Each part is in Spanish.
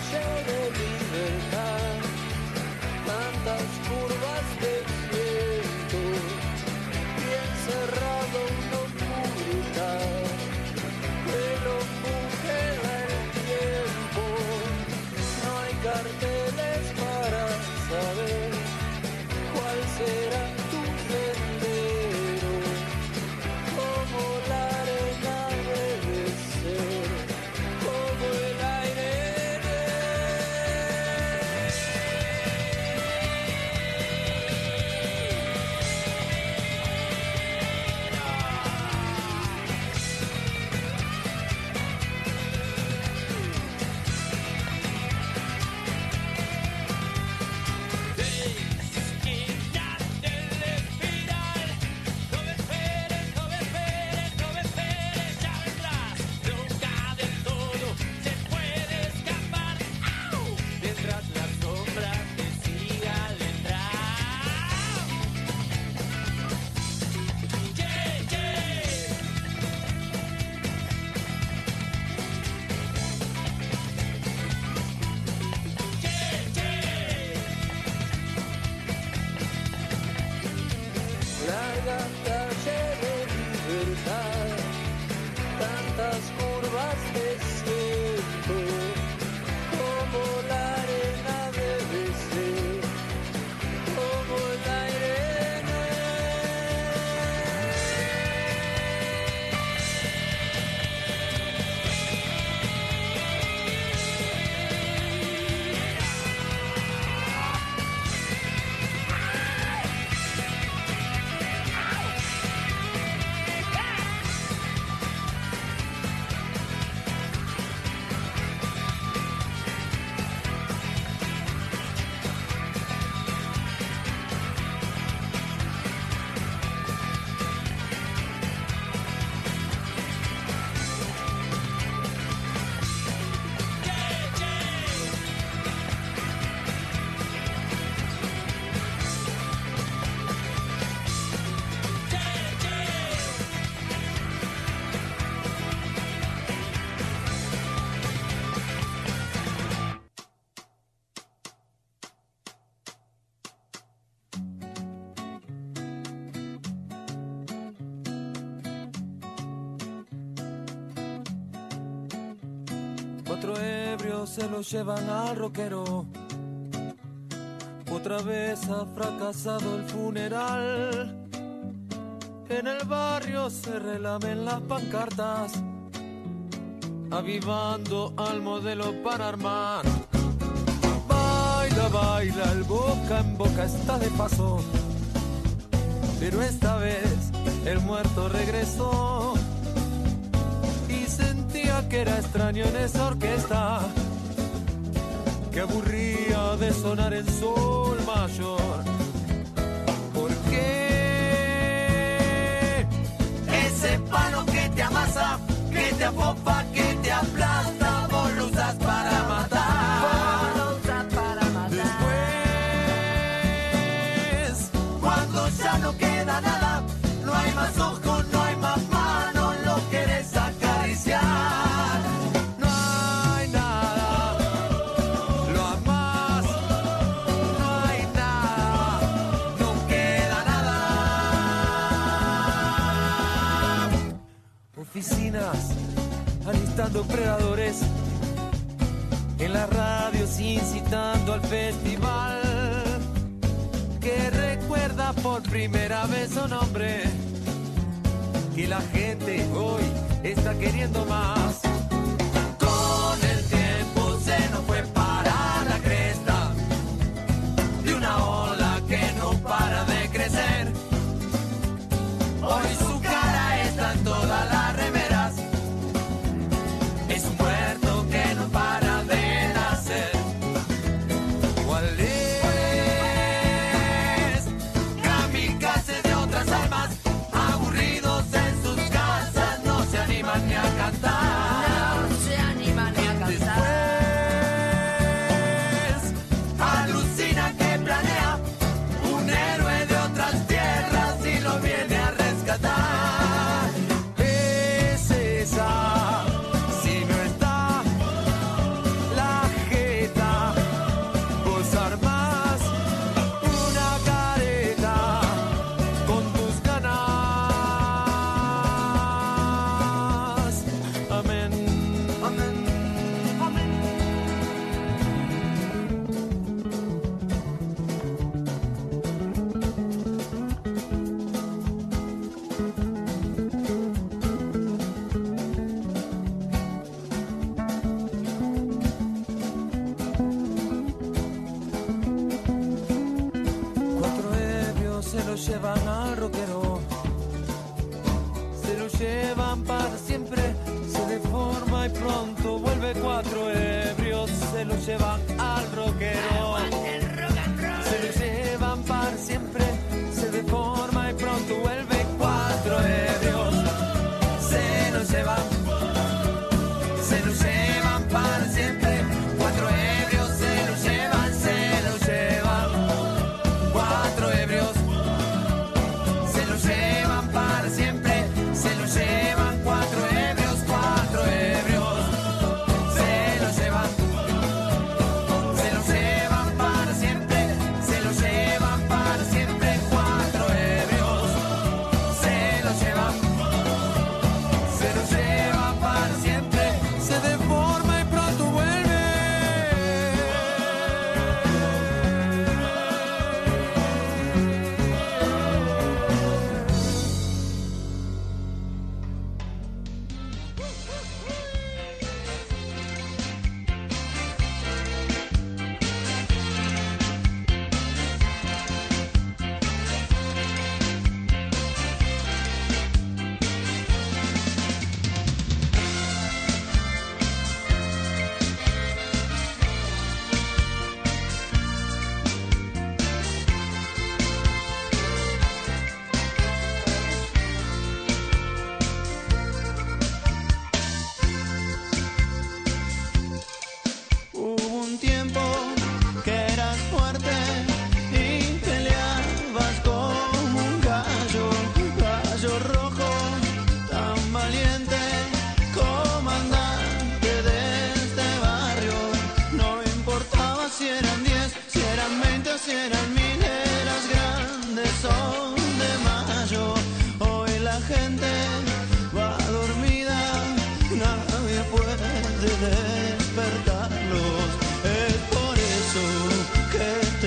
shoulders. Se lo llevan al rockero. Otra vez ha fracasado el funeral. En el barrio se relamen las pancartas, avivando al modelo para armar. Baila, baila, el boca en boca está de paso. Pero esta vez el muerto regresó sentía que era extraño en esa orquesta que aburría de sonar en sol mayor. ¿Por qué? Ese palo que te amasa, que te apopa, que te aplasta, alistando predadores, en las radios incitando al festival, que recuerda por primera vez su nombre, que la gente hoy está queriendo más.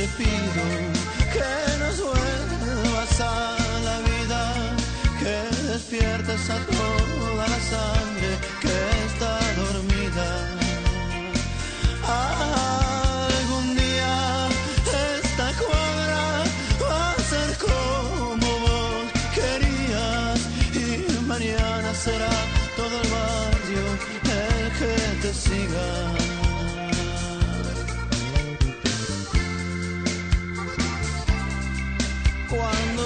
te pido que nos vuelvas a la vida, que despiertes a todas las almas.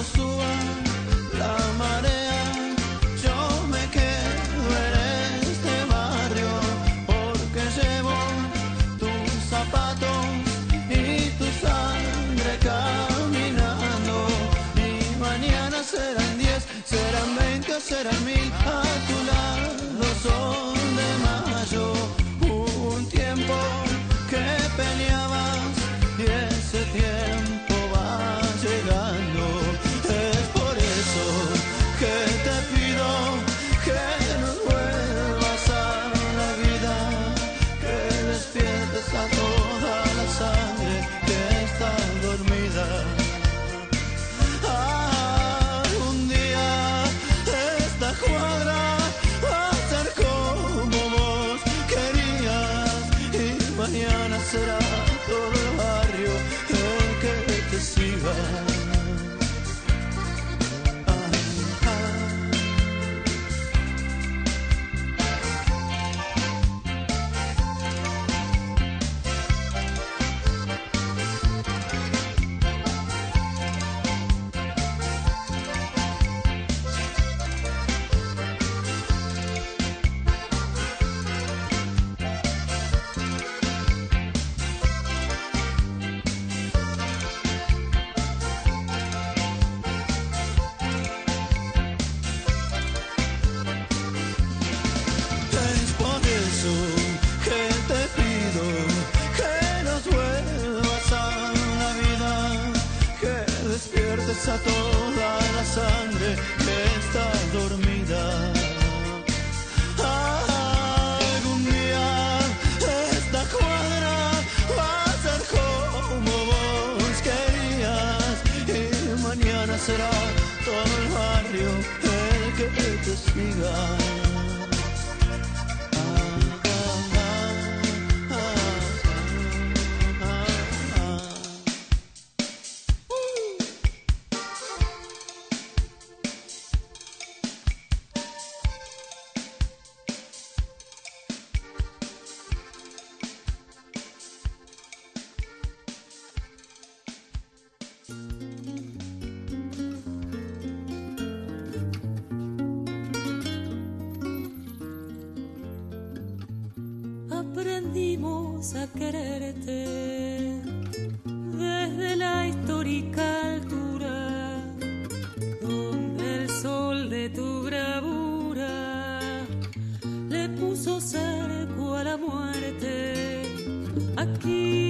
sua toda la sangre que está dormida. Algún día esta cuadra va a ser como vos querías y mañana será todo el barrio el que te siga. aprendimos a quererte desde la histórica altura, donde el sol de tu bravura le puso cerco a la muerte. Aquí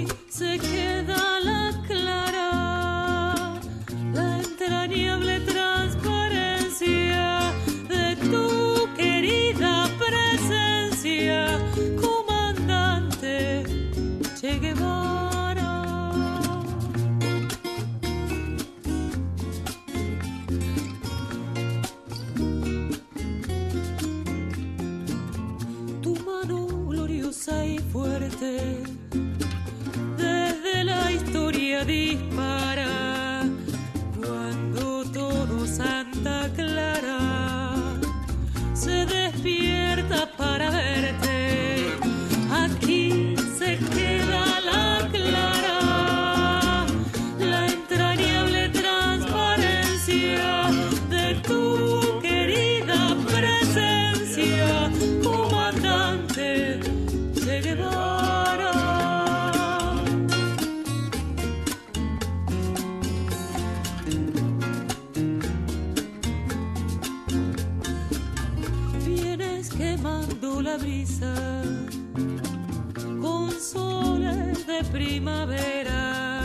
de primavera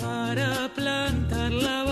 para plantar la